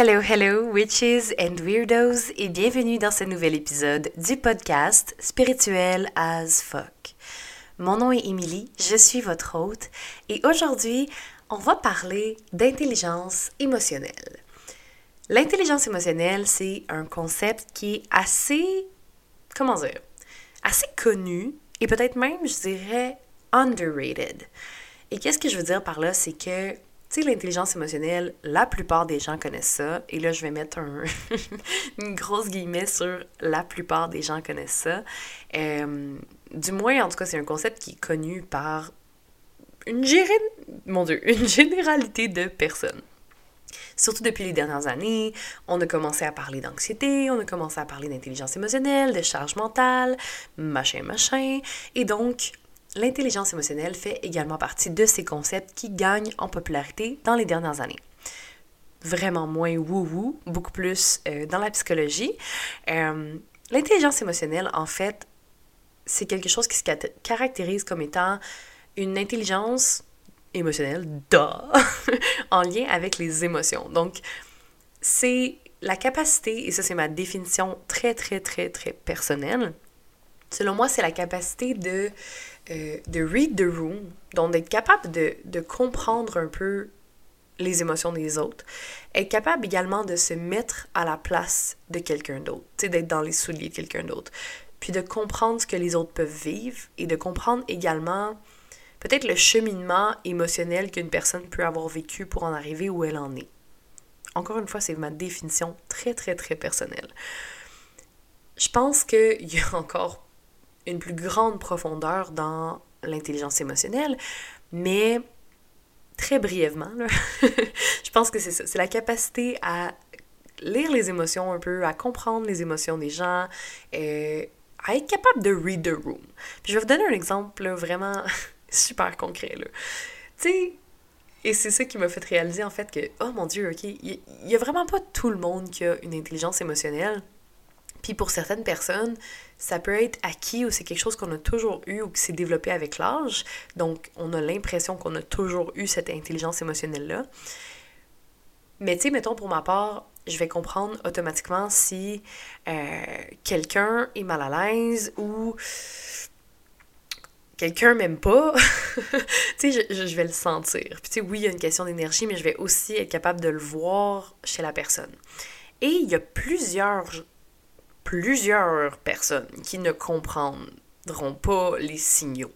Hello, hello, witches and weirdos, et bienvenue dans ce nouvel épisode du podcast Spirituel as fuck. Mon nom est Emily, je suis votre hôte, et aujourd'hui, on va parler d'intelligence émotionnelle. L'intelligence émotionnelle, c'est un concept qui est assez, comment dire, assez connu, et peut-être même, je dirais, underrated. Et qu'est-ce que je veux dire par là, c'est que tu sais, l'intelligence émotionnelle, la plupart des gens connaissent ça. Et là, je vais mettre un une grosse guillemets sur la plupart des gens connaissent ça. Euh, du moins, en tout cas, c'est un concept qui est connu par une, Mon Dieu, une généralité de personnes. Surtout depuis les dernières années, on a commencé à parler d'anxiété, on a commencé à parler d'intelligence émotionnelle, de charge mentale, machin, machin. Et donc, l'intelligence émotionnelle fait également partie de ces concepts qui gagnent en popularité dans les dernières années. Vraiment moins wou-wou, beaucoup plus euh, dans la psychologie. Euh, l'intelligence émotionnelle, en fait, c'est quelque chose qui se caractérise comme étant une intelligence émotionnelle, en lien avec les émotions. Donc, c'est la capacité, et ça c'est ma définition très très très très personnelle, selon moi c'est la capacité de euh, de read the room, donc d'être capable de, de, comprendre un peu les émotions des autres, être capable également de se mettre à la place de quelqu'un d'autre, d'être dans les souliers de quelqu'un d'autre, puis de comprendre ce que les autres peuvent vivre et de comprendre également peut-être le cheminement émotionnel qu'une personne peut avoir vécu pour en arriver où elle en est. Encore une fois, c'est ma définition très, très, très personnelle. Je pense qu'il y a encore une plus grande profondeur dans l'intelligence émotionnelle, mais très brièvement, je pense que c'est ça. C'est la capacité à lire les émotions un peu, à comprendre les émotions des gens, euh, à être capable de read the room. Puis je vais vous donner un exemple vraiment super concret. Tu sais, et c'est ça qui m'a fait réaliser en fait que, oh mon Dieu, ok, il y, a vraiment pas tout le monde qui a une intelligence émotionnelle. Puis pour certaines personnes, ça peut être acquis ou c'est quelque chose qu'on a toujours eu ou qui s'est développé avec l'âge. Donc, on a l'impression qu'on a toujours eu cette intelligence émotionnelle-là. Mais tu sais, mettons pour ma part, je vais comprendre automatiquement si euh, quelqu'un est mal à l'aise ou quelqu'un m'aime pas. tu sais, je, je, vais le sentir. Puis tu sais, oui, il y a une question d'énergie, mais je vais aussi être capable de le voir chez la personne. Et il y a plusieurs plusieurs personnes qui ne comprendront pas les signaux.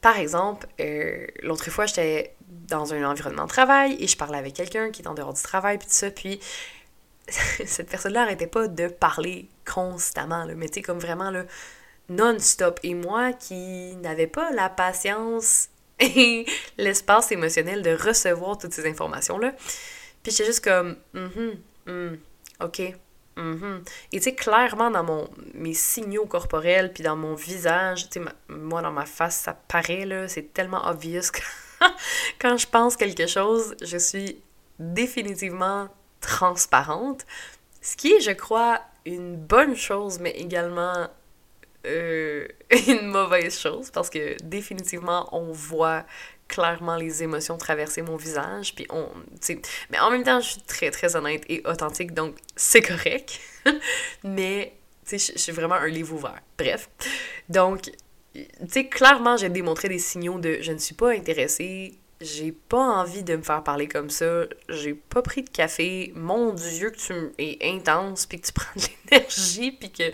Par exemple, euh, l'autre fois, j'étais dans un environnement de travail et je parlais avec quelqu'un qui est en dehors du travail, puis tout ça, puis cette personne-là arrêtait pas de parler constamment, là, mais tu sais, comme vraiment, là, non-stop. Et moi qui n'avais pas la patience et l'espace émotionnel de recevoir toutes ces informations-là, puis j'étais juste comme, mm ok, Mhm. Et tu sais, clairement dans mon, mes signaux corporels, puis dans mon visage, tu sais, moi dans ma face, ça paraît, là, c'est tellement obvious que quand je pense quelque chose, je suis définitivement transparente. Ce qui est, je crois, une bonne chose, mais également euh, une mauvaise chose, parce que définitivement, on voit clairement les émotions traverser mon visage. Puis on, mais en même temps, je suis très, très honnête et authentique, donc c'est correct. mais, je suis vraiment un livre ouvert. Bref. Donc, clairement, j'ai démontré des signaux de je ne suis pas intéressée, j'ai pas envie de me faire parler comme ça, j'ai pas pris de café, mon Dieu que tu es intense, puis que tu prends de l'énergie, puis que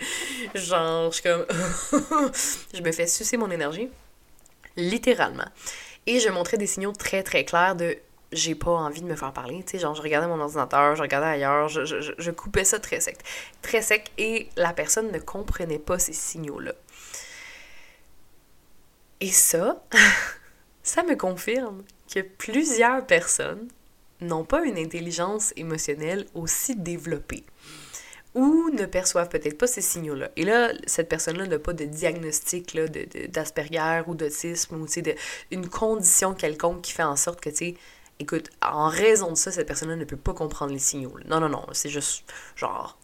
genre, je suis comme, je me fais sucer mon énergie, littéralement. Et je montrais des signaux très très clairs de j'ai pas envie de me faire parler. Tu sais, genre, je regardais mon ordinateur, je regardais ailleurs, je, je, je, coupais ça très sec. Très sec et la personne ne comprenait pas ces signaux-là. Et ça, ça me confirme que plusieurs personnes n'ont pas une intelligence émotionnelle aussi développée ou ne perçoivent peut-être pas ces signaux-là. Et là, cette personne-là n'a pas de diagnostic d'Asperger ou d'autisme ou de, une condition quelconque qui fait en sorte que, tu sais, écoute, en raison de ça, cette personne-là ne peut pas comprendre les signaux. Non, non, non, c'est juste genre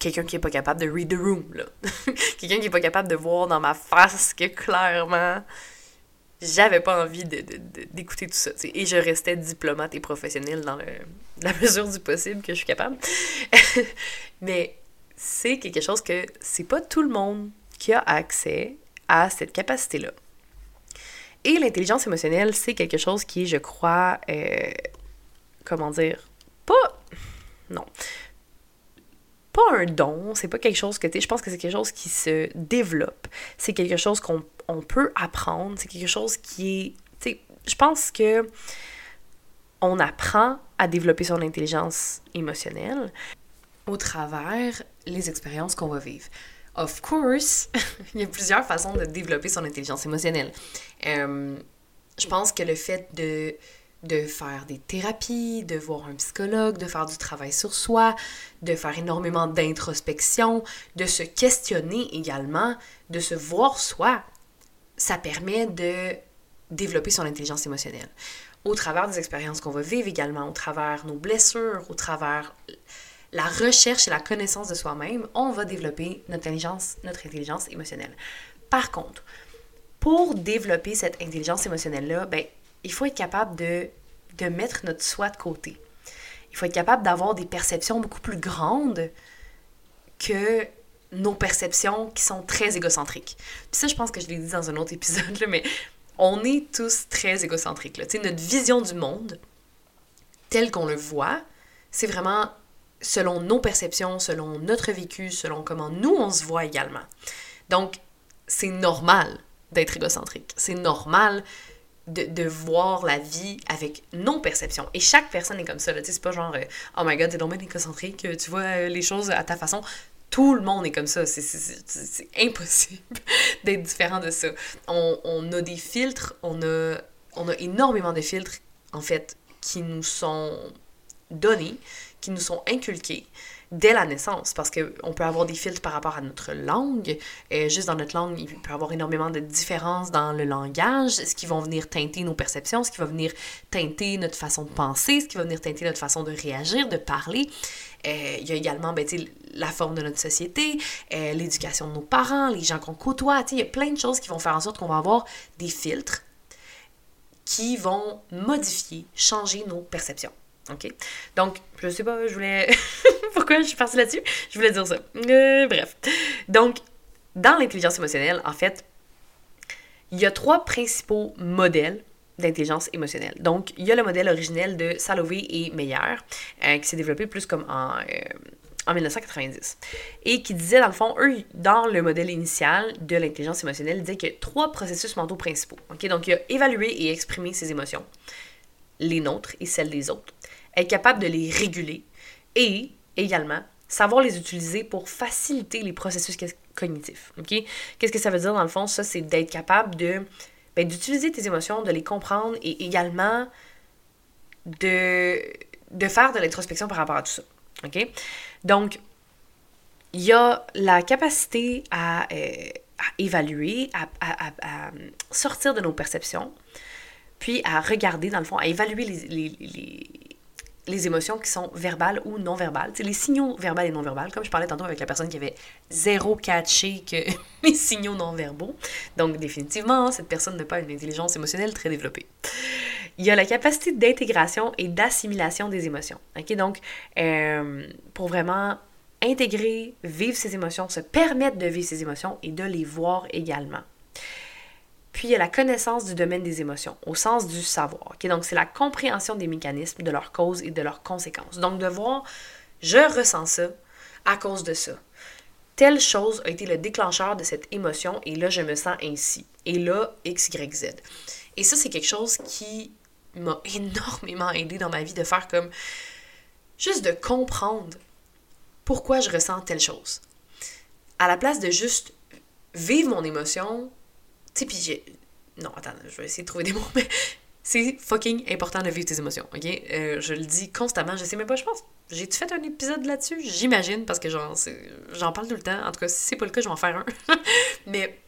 quelqu'un qui est pas capable de read the room, là. quelqu'un qui est pas capable de voir dans ma face que clairement j'avais pas envie d'écouter tout ça. Et je restais diplomate et professionnelle dans la mesure du possible que je suis capable. Mais c'est quelque chose que c'est pas tout le monde qui a accès à cette capacité-là. Et l'intelligence émotionnelle, c'est quelque chose qui je crois, euh, comment dire, pas. Non. Pas un don, c'est pas quelque chose que tu je pense que c'est quelque chose qui se développe. C'est quelque chose qu'on peut apprendre, c'est quelque chose qui est. Je pense que on apprend à développer son intelligence émotionnelle au travers les expériences qu'on va vivre. Of course, il y a plusieurs façons de développer son intelligence émotionnelle. Euh, je pense que le fait de, de faire des thérapies, de voir un psychologue, de faire du travail sur soi, de faire énormément d'introspection, de se questionner également, de se voir soi, ça permet de développer son intelligence émotionnelle. Au travers des expériences qu'on va vivre également, au travers nos blessures, au travers la recherche et la connaissance de soi-même, on va développer notre intelligence, notre intelligence émotionnelle. Par contre, pour développer cette intelligence émotionnelle-là, ben, il faut être capable de, de mettre notre soi de côté. Il faut être capable d'avoir des perceptions beaucoup plus grandes que nos perceptions qui sont très égocentriques. Puis ça, je pense que je l'ai dit dans un autre épisode, mais on est tous très égocentriques. Là. Notre vision du monde, telle qu'on le voit, c'est vraiment selon nos perceptions, selon notre vécu, selon comment nous on se voit également. Donc, c'est normal d'être égocentrique. C'est normal de, voir la vie avec nos perceptions. Et chaque personne est comme ça. C'est pas genre euh, Oh my god, t'es donc bien égocentrique, tu vois euh, les choses à ta façon. Tout le monde est comme ça. C'est impossible d'être différent de ça. On, a des filtres, on a, on a énormément de filtres, en fait, qui nous sont donnés, qui nous sont inculqués dès la naissance, parce qu'on peut avoir des filtres par rapport à notre langue. Juste dans notre langue, il peut y avoir énormément de différences dans le langage, ce qui vont venir teinter nos perceptions, ce qui va venir teinter notre façon de penser, ce qui va venir teinter notre façon de réagir, de parler. Euh, il y a également ben, la forme de notre société, euh, l'éducation de nos parents, les gens qu'on côtoie. Il y a plein de choses qui vont faire en sorte qu'on va avoir des filtres qui vont modifier, changer nos perceptions. OK? Donc, je sais pas, je voulais. Pourquoi je suis partie là-dessus? Je voulais dire ça. Euh, bref. Donc, dans l'intelligence émotionnelle, en fait, il y a trois principaux modèles d'intelligence émotionnelle. Donc, il y a le modèle originel de Salovey et Meyer, euh, qui s'est développé plus comme en, euh, en 1990, et qui disait, dans le fond, eux, dans le modèle initial de l'intelligence émotionnelle, disaient qu'il y a trois processus mentaux principaux. OK? Donc, il y a évaluer et exprimer ses émotions, les nôtres et celles des autres être capable de les réguler et également savoir les utiliser pour faciliter les processus cognitifs. OK? Qu'est-ce que ça veut dire dans le fond? Ça, c'est d'être capable de ben, d'utiliser tes émotions, de les comprendre et également de, de faire de l'introspection par rapport à tout ça. Donc, il y a la capacité à, euh, évaluer, à, sortir de nos perceptions, puis à regarder, dans le fond, à évaluer les, les émotions qui sont verbales ou non verbales. C'est les signaux verbaux et non verbaux, comme je parlais tantôt avec la personne qui avait zéro catché que les signaux non verbaux. Donc définitivement, cette personne n'a pas une intelligence émotionnelle très développée. Il y a la capacité d'intégration et d'assimilation des émotions. ok Donc, euh, pour vraiment intégrer, vivre ses émotions, se permettre de vivre ses émotions et de les voir également. Puis il y a la connaissance du domaine des émotions, au sens du savoir. Donc c'est la compréhension des mécanismes, de leurs causes et de leurs conséquences. Donc de voir, je ressens ça à cause de ça. Telle chose a été le déclencheur de cette émotion et là je me sens ainsi. Et là, X, Y, Z. Et ça, c'est quelque chose qui m'a énormément aidé dans ma vie de faire comme juste de comprendre pourquoi je ressens telle chose. À la place de juste vivre mon émotion tu puis j'ai. Non, attends, je vais essayer de trouver des mots, mais c'est fucking important de vivre tes émotions, ok? Euh, je le dis constamment, je sais même pas, je pense. J'ai-tu fait un épisode là-dessus? J'imagine, parce que j'en parle tout le temps. En tout cas, si c'est pas le cas, je vais en faire un. mais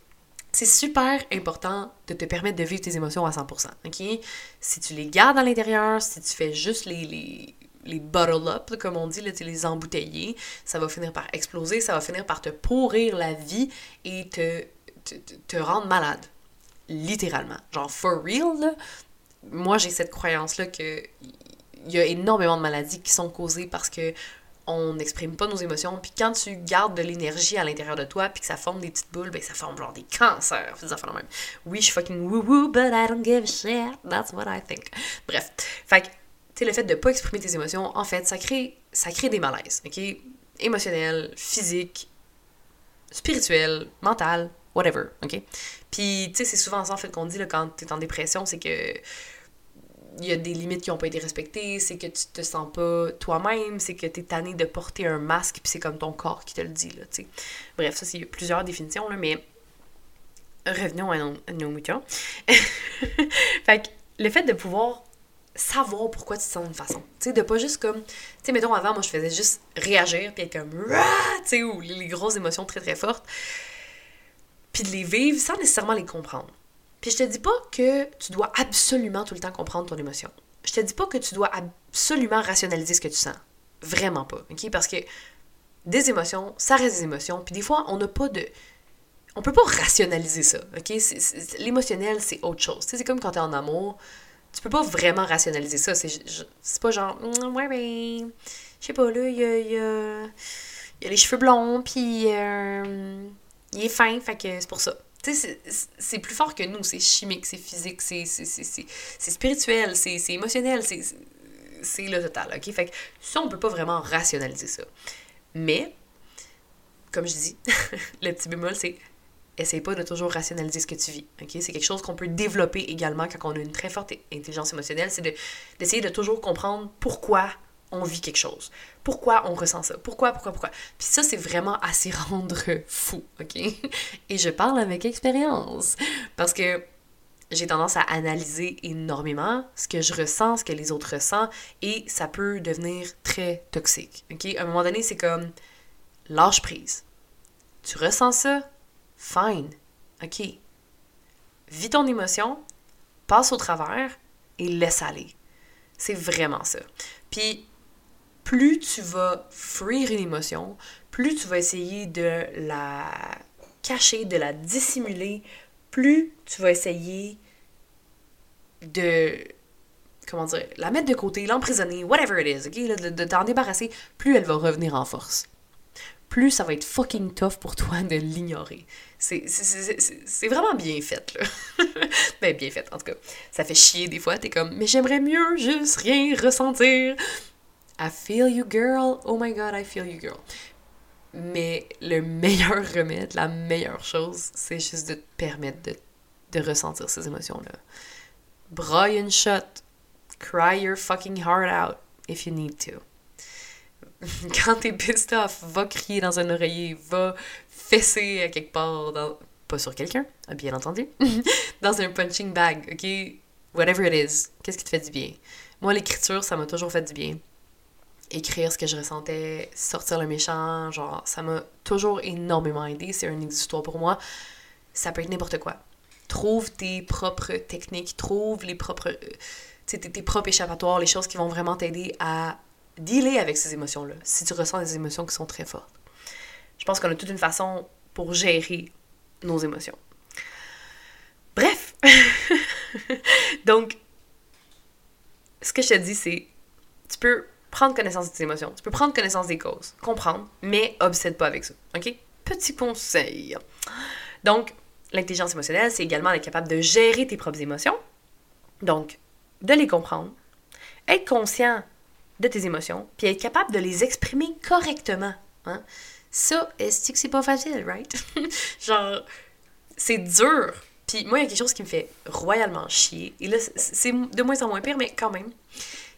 c'est super important de te permettre de vivre tes émotions à 100%, ok? Si tu les gardes à l'intérieur, si tu fais juste les, les, les bottle up, comme on dit, là, les embouteiller, ça va finir par exploser, ça va finir par te pourrir la vie et te te, rendre malade. littéralement. Genre, for real, là, moi j'ai cette croyance-là que il y a énormément de maladies qui sont causées parce que on n'exprime pas nos émotions. Puis quand tu gardes de l'énergie à l'intérieur de toi, puis que ça forme des petites boules, ben ça forme genre des cancers. Des affaires même. Oui, je suis fucking woo-woo, but I don't give a shit. That's what I think. Bref. Fait que, tu sais, le fait de pas exprimer tes émotions, en fait, ça crée, ça crée des malaises, ok? Émotionnels, physiques, spirituels, mental, whatever, ok? Puis, tu sais, c'est souvent ça, en fait, qu'on dit là, quand t'es en dépression, c'est que il y a des limites qui n'ont pas été respectées, c'est que tu te sens pas toi-même, c'est que tu es tanné de porter un masque, puis c'est comme ton corps qui te le dit, là, tu sais. Bref, ça, c'est plusieurs définitions, là, mais revenons à nos, moutons. fait que le fait de pouvoir savoir pourquoi tu te sens d'une façon. Tu sais, de pas juste comme... Tu sais, mettons, avant, moi, je faisais juste réagir, puis être comme... Tu sais, ou les grosses émotions très, très fortes. Puis de les vivre sans nécessairement les comprendre. Puis je te dis pas que tu dois absolument tout le temps comprendre ton émotion. Je te dis pas que tu dois absolument rationaliser ce que tu sens. Vraiment pas, OK? Parce que des émotions, ça reste des émotions. Puis des fois, on n'a pas de... On peut pas rationaliser ça, OK? L'émotionnel, c'est autre chose. c'est comme quand t'es en amour, tu peux pas vraiment rationaliser ça. C'est pas genre, mm, ouais, ben, je sais pas, là, il y a, y, y a, les cheveux blonds, puis euh, il est fin, fait que c'est pour ça. Tu sais, c'est plus fort que nous, c'est chimique, c'est physique, c'est spirituel, c'est émotionnel, c'est le total, ok? Fait que ça, on peut pas vraiment rationaliser ça. Mais, comme je dis, le petit bémol, c'est essaye pas de toujours rationaliser ce que tu vis. ok? C'est quelque chose qu'on peut développer également quand on a une très forte intelligence émotionnelle, c'est d'essayer de, toujours comprendre pourquoi on vit quelque chose. Pourquoi on ressent ça? Pourquoi, pourquoi, pourquoi? Puis ça, c'est vraiment à s'y rendre fou, OK? Et je parle avec expérience. Parce que j'ai tendance à analyser énormément ce que je ressens, ce que les autres ressentent, et ça peut devenir très toxique, OK? À un moment donné, c'est comme lâche prise. Tu ressens ça? Fine. OK? Vis ton émotion, passe au travers et laisse aller. C'est vraiment ça. Puis plus tu vas fuir une émotion, plus tu vas essayer de la cacher, de la dissimuler, plus tu vas essayer de comment dire, la mettre de côté, l'emprisonner, whatever it is, ok, de, de t'en débarrasser, plus elle va revenir en force. Plus ça va être fucking tough pour toi de l'ignorer. C'est vraiment bien fait, là. ben, bien fait, en tout cas. Ça fait chier des fois, t'es comme, mais j'aimerais mieux juste rien ressentir. I feel you, girl. Oh my god, I feel you, girl. Mais le meilleur remède, la meilleure chose, c'est juste de te permettre de, de ressentir ces émotions-là. Braille une shot. Cry your fucking heart out if you need to. Quand t'es pissed off, va crier dans un oreiller, va fesser à quelque part, pas sur quelqu'un, bien entendu, dans un punching bag, ok? Whatever it is, qu'est-ce qui te fait du bien? Moi, l'écriture, ça m'a toujours fait du bien écrire ce que je ressentais, sortir le méchant, genre, ça m'a toujours énormément aidé. C'est un exutoire pour moi. Ça peut être n'importe quoi. Trouve tes propres techniques, trouve les propres, euh, tes, tes propres échappatoires, les choses qui vont vraiment t'aider à dealer avec ces émotions-là, si tu ressens des émotions qui sont très fortes. Je pense qu'on a toute une façon pour gérer nos émotions. Bref, donc, ce que je te dis, c'est, tu peux prendre connaissance de tes émotions. Tu peux prendre connaissance des causes, comprendre, mais obsède pas avec ça. OK? Petit conseil. Donc, l'intelligence émotionnelle, c'est également être capable de gérer tes propres émotions. Donc, de les comprendre, être conscient de tes émotions, puis être capable de les exprimer correctement. Hein? Ça, est-ce que c'est pas facile, right? Genre, c'est dur. Puis moi, il y a quelque chose qui me fait royalement chier. Et là, c'est de moins en moins pire, mais quand même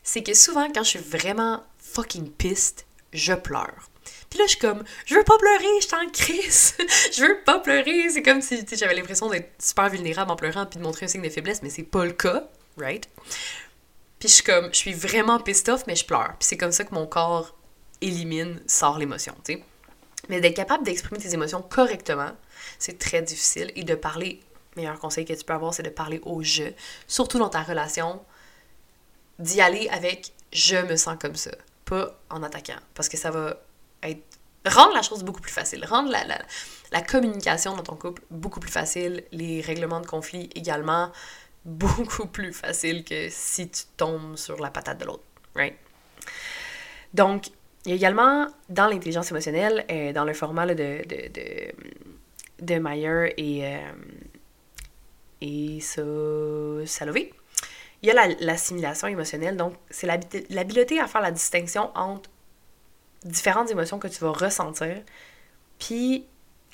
c'est que souvent, quand je suis vraiment fucking piste, je pleure. Puis là, je suis comme, je veux pas pleurer, je suis en crise. je veux pas pleurer. C'est comme si j'avais l'impression d'être super vulnérable en pleurant puis de montrer un signe de faiblesse, mais c'est pas le cas, right? Puis je suis comme, je suis vraiment pissed off, mais je pleure. Puis c'est comme ça que mon corps élimine, sort l'émotion, tu sais. Mais d'être capable d'exprimer tes émotions correctement, c'est très difficile. Et de parler, meilleur conseil que tu peux avoir, c'est de parler au jeu. Surtout dans ta relation d'y aller avec je me sens comme ça, pas en attaquant, parce que ça va être rendre la chose beaucoup plus facile, rendre la, la, la communication dans ton couple beaucoup plus facile, les règlements de conflit également beaucoup plus facile que si tu tombes sur la patate de l'autre, right? Donc, il y a également dans l'intelligence émotionnelle, euh, dans le format de, de, de, de Meyer et, euh, et Salové, il y a l'assimilation émotionnelle. Donc, c'est l'habileté à faire la distinction entre différentes émotions que tu vas ressentir, puis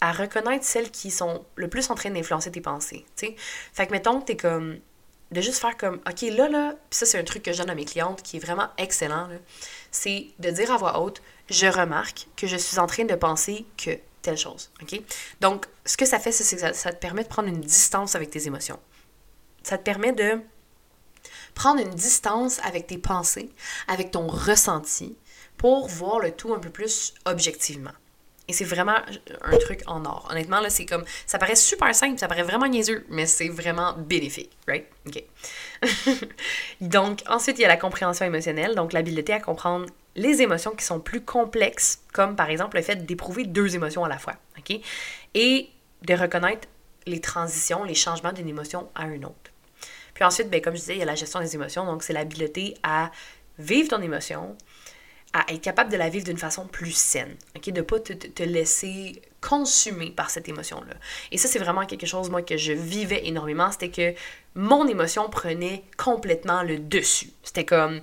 à reconnaître celles qui sont le plus en train d'influencer tes pensées. Fait que, mettons que t'es comme... De juste faire comme, OK, là, là, puis ça, c'est un truc que je donne à mes clientes qui est vraiment excellent, c'est de dire à voix haute, je remarque que je suis en train de penser que telle chose, OK? Donc, ce que ça fait, c'est que ça te permet de prendre une distance avec tes émotions. Ça te permet de prendre une distance avec tes pensées, avec ton ressenti, pour voir le tout un peu plus objectivement. Et c'est vraiment un truc en or. Honnêtement, là, c'est comme. Ça paraît super simple, ça paraît vraiment niaiseux, mais c'est vraiment bénéfique, right? OK. donc, ensuite, il y a la compréhension émotionnelle, donc l'habileté à comprendre les émotions qui sont plus complexes, comme par exemple le fait d'éprouver deux émotions à la fois, OK? Et de reconnaître les transitions, les changements d'une émotion à une autre. Puis ensuite, ben, comme je disais, il y a la gestion des émotions, donc c'est l'habileté à vivre ton émotion, à être capable de la vivre d'une façon plus saine, ok, de pas te, laisser consumer par cette émotion-là. Et ça, c'est vraiment quelque chose, moi, que je vivais énormément, c'était que mon émotion prenait complètement le dessus. C'était comme...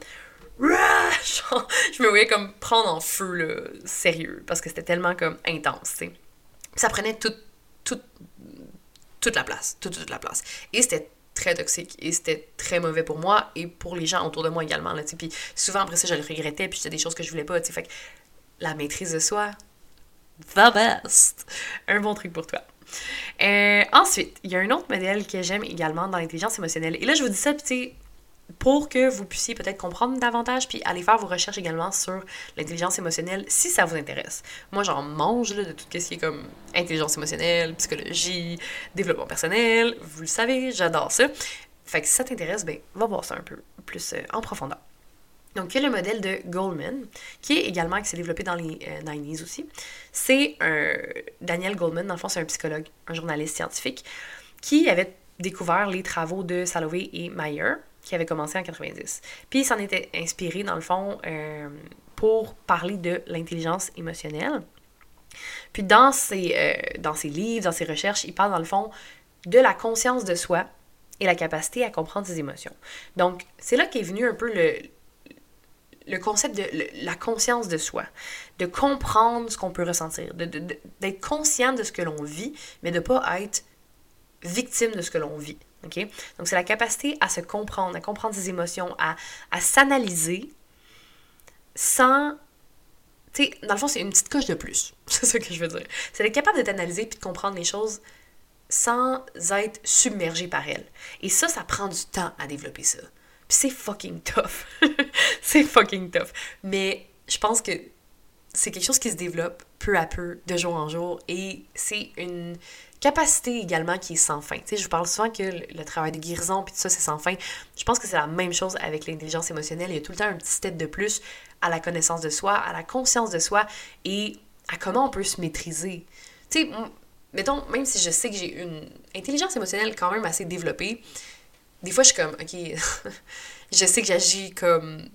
je me voyais comme prendre en feu, là, sérieux, parce que c'était tellement comme intense. Ça prenait toute, toute, toute la place, toute, toute la place. Et c'était très toxique et c'était très mauvais pour moi et pour les gens autour de moi également. Là, puis souvent après ça, je le regrettais puis c'était des choses que je voulais pas. Fait que la maîtrise de soi, the best! Un bon truc pour toi. Euh, ensuite, il y a un autre modèle que j'aime également dans l'intelligence émotionnelle. Et là, je vous dis ça, puis pour que vous puissiez peut-être comprendre davantage, puis aller faire vos recherches également sur l'intelligence émotionnelle si ça vous intéresse. Moi, j'en mange de tout ce qui est comme intelligence émotionnelle, psychologie, développement personnel. Vous le savez, j'adore ça. Fait que si ça t'intéresse, ben, va voir ça un peu plus euh, en profondeur. Donc, il y a le modèle de Goldman, qui est également, qui s'est développé dans les 90s euh, aussi. C'est un... Daniel Goldman, dans le fond, c'est un psychologue, un journaliste scientifique, qui avait découvert les travaux de Salovey et Mayer, qui avait commencé en 90. Puis il s'en était inspiré, dans le fond, euh, pour parler de l'intelligence émotionnelle. Puis dans ses, euh, dans ses livres, dans ses recherches, il parle, dans le fond, de la conscience de soi et la capacité à comprendre ses émotions. Donc, c'est là qu'est venu un peu le, le concept de la conscience de soi, de comprendre ce qu'on peut ressentir, d'être conscient de ce que l'on vit, mais de ne pas être victime de ce que l'on vit. Donc, c'est la capacité à se comprendre, à comprendre ses émotions, à, s'analyser sans. Tu sais, dans le fond, c'est une petite coche de plus. C'est ça que je veux dire. C'est être capable de t'analyser puis de comprendre les choses sans être submergé par elles. Et ça, ça prend du temps à développer ça. Puis c'est fucking tough. c'est fucking tough. Mais je pense que c'est quelque chose qui se développe peu à peu, de jour en jour, et c'est une capacité également qui est sans fin. Je vous parle souvent que le, travail de guérison puis tout ça, c'est sans fin. Je pense que c'est la même chose avec l'intelligence émotionnelle. Il y a tout le temps un petit step de plus à la connaissance de soi, à la conscience de soi et à comment on peut se maîtriser. Tu sais, mettons, même si je sais que j'ai une intelligence émotionnelle quand même assez développée, des fois je suis comme, ok, je sais que j'agis comme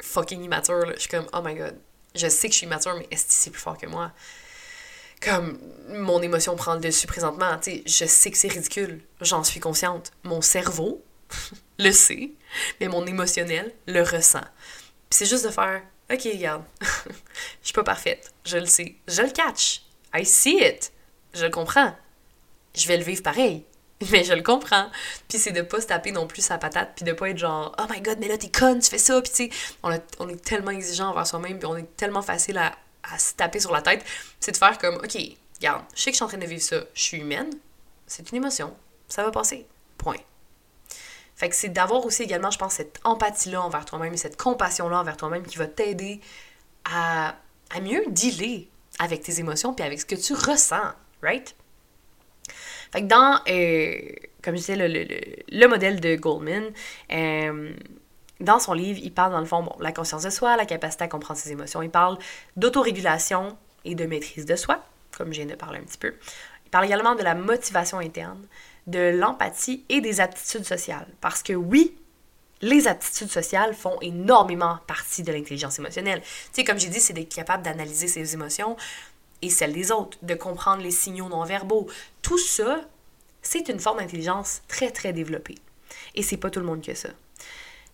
fucking immature. Je suis comme, oh my god, je sais que je suis immature, mais est-ce que c'est plus fort que moi? Comme mon émotion prend le dessus présentement, tu sais, je sais que c'est ridicule, j'en suis consciente. Mon cerveau le sait, mais mon émotionnel le ressent. C'est juste de faire, ok, regarde, je suis pas parfaite, je le sais, je le catch, I see it, je le comprends, je vais le vivre pareil. Mais je le comprends. Puis c'est de pas se taper non plus sa patate, puis de pas être genre, oh my god, mais là t'es conne, tu fais ça, puis tu sais, on, on est tellement exigeant envers soi-même, puis on est tellement facile à à se taper sur la tête, c'est de faire comme, OK, regarde, je sais que je suis en train de vivre ça, je suis humaine, c'est une émotion, ça va passer, point. Fait que c'est d'avoir aussi également, je pense, cette empathie-là envers toi-même et cette compassion-là envers toi-même qui va t'aider à, à mieux dealer avec tes émotions puis avec ce que tu ressens, right? Fait que dans, euh, comme je disais, le, le, le, modèle de Goldman, euh, dans son livre, il parle dans le fond, bon, la conscience de soi, la capacité à comprendre ses émotions. Il parle d'autorégulation et de maîtrise de soi, comme viens de parler un petit peu. Il parle également de la motivation interne, de l'empathie et des aptitudes sociales. Parce que oui, les aptitudes sociales font énormément partie de l'intelligence émotionnelle. Tu sais, comme j'ai dit, c'est d'être capable d'analyser ses émotions et celles des autres, de comprendre les signaux non verbaux. Tout ça, c'est une forme d'intelligence très, très développée. Et c'est pas tout le monde que ça.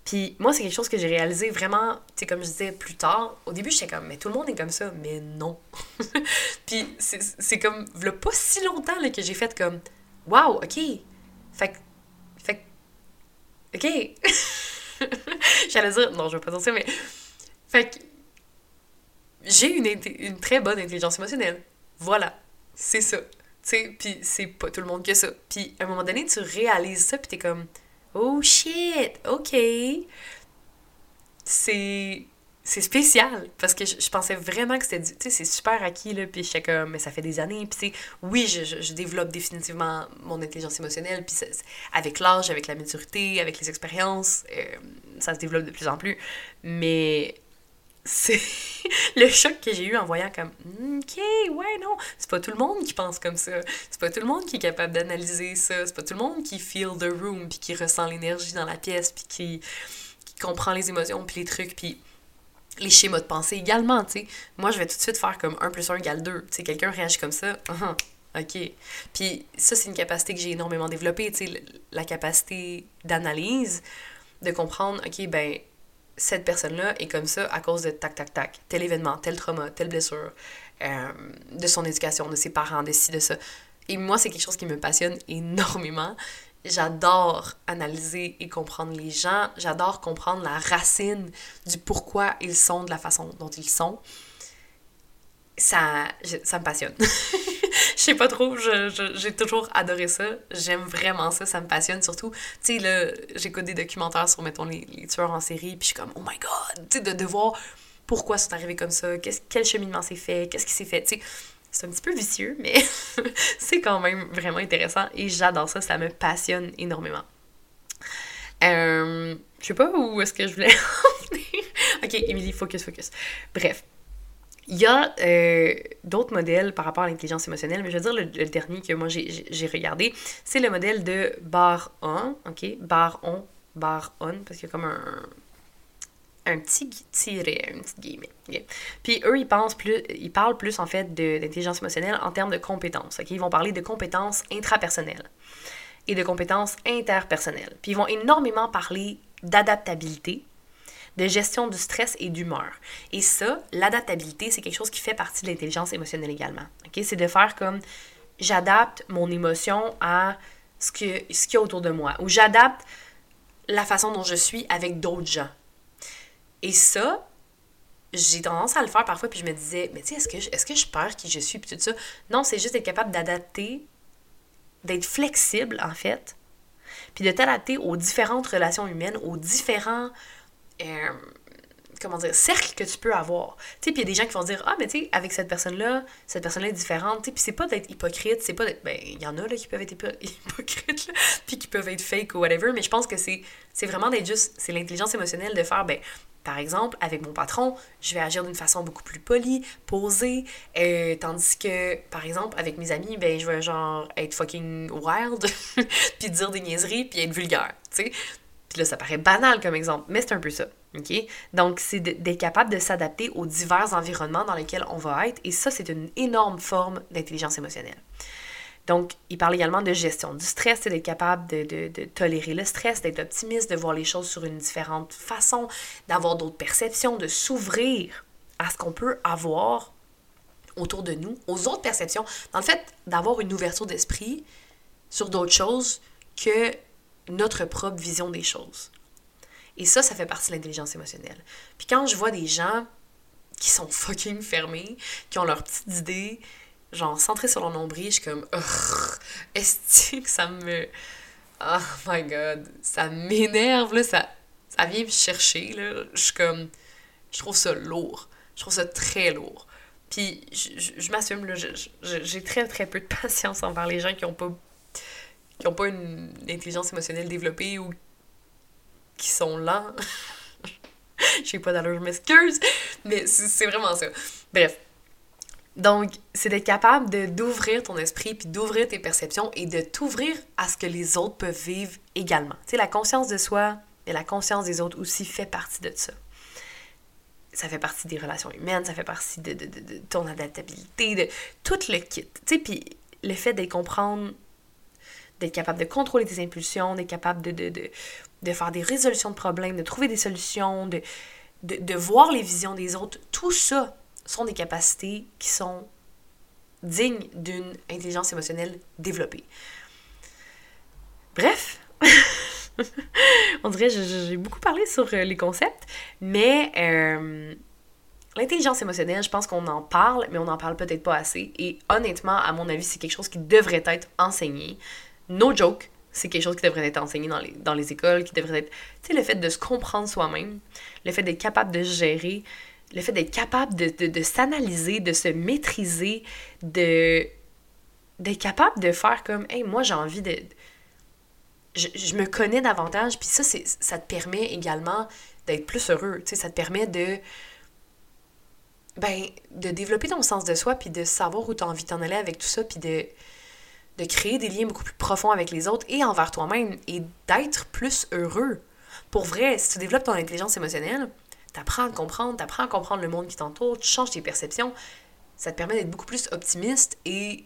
Puis moi, c'est quelque chose que j'ai réalisé vraiment, tu sais, comme je disais plus tard. Au début, j'étais comme, mais tout le monde est comme ça. Mais non. Puis c'est comme, a pas si longtemps que j'ai fait comme, waouh, ok. Fait fait ok. J'allais dire, non, je veux pas dire mais. Fait que, j'ai une, une très bonne intelligence émotionnelle. Voilà. C'est ça. Tu sais, puis c'est pas tout le monde que ça. Puis à un moment donné, tu réalises ça, puis t'es comme Oh shit, ok. C'est spécial parce que je, pensais vraiment que c'était tu sais c'est super acquis là puis j'étais comme mais ça fait des années puis oui je, je, développe définitivement mon intelligence émotionnelle puis avec l'âge avec la maturité avec les expériences euh, ça se développe de plus en plus mais c'est le choc que j'ai eu en voyant comme OK, ouais, non, c'est pas tout le monde qui pense comme ça. C'est pas tout le monde qui est capable d'analyser ça. C'est pas tout le monde qui feel the room puis qui ressent l'énergie dans la pièce puis qui, qui comprend les émotions puis les trucs puis les schémas de pensée également, tu sais. Moi, je vais tout de suite faire comme 1 plus 1 égale 2. Tu quelqu'un réagit comme ça. Uh-huh, OK. Puis ça, c'est une capacité que j'ai énormément développée, tu sais, la capacité d'analyse, de comprendre, OK, ben cette personne-là est comme ça à cause de tac, tac, tac, tel événement, tel trauma, telle blessure, euh, de son éducation, de ses parents, de ci, de ça. Et moi, c'est quelque chose qui me passionne énormément. J'adore analyser et comprendre les gens. J'adore comprendre la racine du pourquoi ils sont de la façon dont ils sont. Ça, ça me passionne. je sais pas trop, j'ai toujours adoré ça. J'aime vraiment ça, ça me passionne surtout. Tu sais, là, j'écoute des documentaires sur, mettons, les, tueurs en série, puis je suis comme, oh my god, tu sais, de, de voir pourquoi c'est arrivé comme ça, quel cheminement s'est fait, qu'est-ce qui s'est fait, tu sais. C'est un petit peu vicieux, mais c'est quand même vraiment intéressant et j'adore ça, ça me passionne énormément. Euh, je sais pas où est-ce que je voulais en venir. ok, Émilie, focus, focus. Bref, il y a euh, d'autres modèles par rapport à l'intelligence émotionnelle, mais je veux dire, le, dernier que moi j'ai regardé, c'est le modèle de bar on, ok? Bar on, bar on, parce qu'il y a comme un, un petit tiret, un petit guillemets. Puis eux, ils, pensent plus, ils parlent plus en fait d'intelligence émotionnelle en termes de compétences. Ils vont parler de compétences intrapersonnelles et de compétences interpersonnelles. Puis ils vont énormément parler d'adaptabilité, de gestion du stress et d'humeur. Et ça, l'adaptabilité, c'est quelque chose qui fait partie de l'intelligence émotionnelle également. ok? C'est de faire comme j'adapte mon émotion à ce qu'il ce y a autour de moi, ou j'adapte la façon dont je suis avec d'autres gens. Et ça, j'ai tendance à le faire parfois, puis je me disais, mais tu sais, est-ce que, je, est-ce que je perds qui je suis, puis tout ça? Non, c'est juste être capable d'adapter, d'être flexible, en fait, puis de t'adapter aux différentes relations humaines, aux différents euh, comment dire, cercle que tu peux avoir. Tu sais, puis il y a des gens qui vont dire, ah, mais tu sais, avec cette personne-là, cette personne-là est différente, tu sais, puis c'est pas d'être hypocrite, c'est pas d'être, ben, il y en a, là, qui peuvent être hypocrites, puis qui peuvent être fake ou whatever, mais je pense que c'est, c'est vraiment d'être juste, c'est l'intelligence émotionnelle de faire, ben, par exemple, avec mon patron, je vais agir d'une façon beaucoup plus polie, posée, euh, tandis que, par exemple, avec mes amis, ben, je vais genre être fucking wild, puis dire des niaiseries, puis être vulgaire, tu sais. Puis là, ça paraît banal comme exemple, mais c'est un peu ça. Donc, c'est d'être capable de s'adapter aux divers environnements dans lesquels on va être. Et ça, c'est une énorme forme d'intelligence émotionnelle. Donc, il parle également de gestion du stress, d'être capable de, de, tolérer le stress, d'être optimiste, de voir les choses sur une différente façon, d'avoir d'autres perceptions, de s'ouvrir à ce qu'on peut avoir autour de nous, aux autres perceptions. Dans le fait, d'avoir une ouverture d'esprit sur d'autres choses que notre propre vision des choses. Et ça, ça fait partie de l'intelligence émotionnelle. Puis quand je vois des gens qui sont fucking fermés, qui ont leurs petites idées, genre centrées sur leur nombril, je suis comme, est-ce que ça me. Oh my god, ça m'énerve, là, ça, ça vient me chercher, là. Je suis comme. Je trouve ça lourd. Je trouve ça très lourd. Puis je, je, m'assume, là, j'ai très très peu de patience envers les gens qui ont pas qui n'ont pas une intelligence émotionnelle développée ou qui sont lents. Je sais pas d'allure, je m'excuse. Mais c'est vraiment ça. Bref. Donc, c'est d'être capable de, d'ouvrir ton esprit, puis d'ouvrir tes perceptions et de t'ouvrir à ce que les autres peuvent vivre également. Tu sais, la conscience de soi et la conscience des autres aussi fait partie de ça. Ça fait partie des relations humaines, ça fait partie de, de, de, ton adaptabilité, de tout le kit. Tu sais, puis le fait d'être comprendre, d'être capable de contrôler tes impulsions, d'être capable de, faire des résolutions de problèmes, de trouver des solutions, de voir les visions des autres, tout ça sont des capacités qui sont dignes d'une intelligence émotionnelle développée. Bref, on dirait que j'ai beaucoup parlé sur euh, les concepts, mais euh, l'intelligence émotionnelle, je pense qu'on en parle, mais on n'en parle peut-être pas assez. Et honnêtement, à mon avis, c'est quelque chose qui devrait être enseigné. No joke, c'est quelque chose qui devrait être enseigné dans les, dans les écoles, qui devrait être, tu sais, le fait de se comprendre soi-même, le fait d'être capable de gérer, le fait d'être capable de, s'analyser, de se maîtriser, de d'être capable de faire comme, hey, moi j'ai envie de... Je, je, me connais davantage, puis ça, ça te permet également d'être plus heureux, tu sais, ça te permet de... Ben, de développer ton sens de soi, puis de savoir où tu as envie de t'en aller avec tout ça, puis de de créer des liens beaucoup plus profonds avec les autres et envers toi-même et d'être plus heureux. Pour vrai, si tu développes ton intelligence émotionnelle, t'apprends à comprendre, t'apprends à comprendre le monde qui t'entoure, tu changes tes perceptions, ça te permet d'être beaucoup plus optimiste et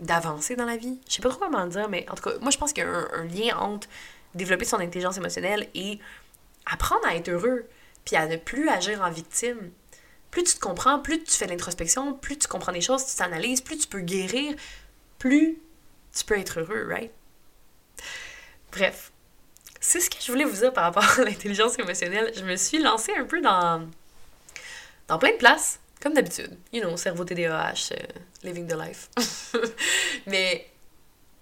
d'avancer dans la vie. Je sais pas trop comment le dire, mais en tout cas, moi je pense qu'il y a un, lien entre développer son intelligence émotionnelle et apprendre à être heureux, puis à ne plus agir en victime plus tu te comprends, plus tu fais l'introspection, plus tu comprends des choses, tu t'analyses, plus tu peux guérir, plus tu peux être heureux, right? Bref, c'est ce que je voulais vous dire par rapport à l'intelligence émotionnelle. Je me suis lancée un peu dans, dans plein de places, comme d'habitude. You know, cerveau TDAH, euh, living the life. Mais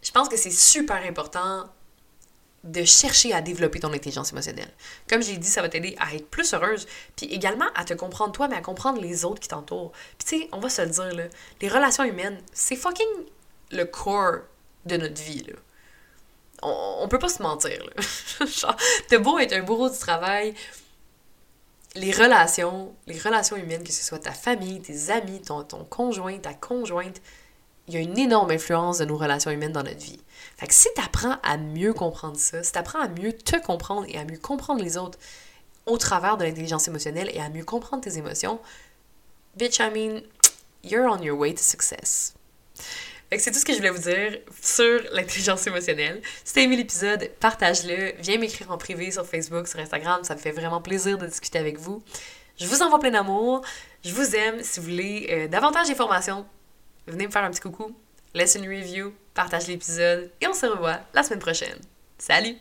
je pense que c'est super important de chercher à développer ton intelligence émotionnelle. Comme j'ai dit, ça va t'aider à être plus heureuse, puis également à te comprendre toi, mais à comprendre les autres qui t'entourent. Puis tu sais, on va se le dire, là, les relations humaines, c'est fucking le core de notre vie, là. On, on peut pas se mentir, là. Genre, t'as beau être un bourreau du travail, les relations, les relations humaines, que ce soit ta famille, tes amis, ton, ton conjoint, ta conjointe, il y a une énorme influence de nos relations humaines dans notre vie. Fait que si tu apprends à mieux comprendre ça, si tu apprends à mieux te comprendre et à mieux comprendre les autres au travers de l'intelligence émotionnelle et à mieux comprendre tes émotions, bitch, I mean, you're on your way to success. Fait que c'est tout ce que je voulais vous dire sur l'intelligence émotionnelle. Si t'as aimé l'épisode, partage-le. Viens m'écrire en privé sur Facebook, sur Instagram. Ça me fait vraiment plaisir de discuter avec vous. Je vous envoie plein d'amour. Je vous aime. Si vous voulez euh, davantage d'informations, venez me faire un petit coucou, laisse une review, partage l'épisode et on se revoit la semaine prochaine. Salut!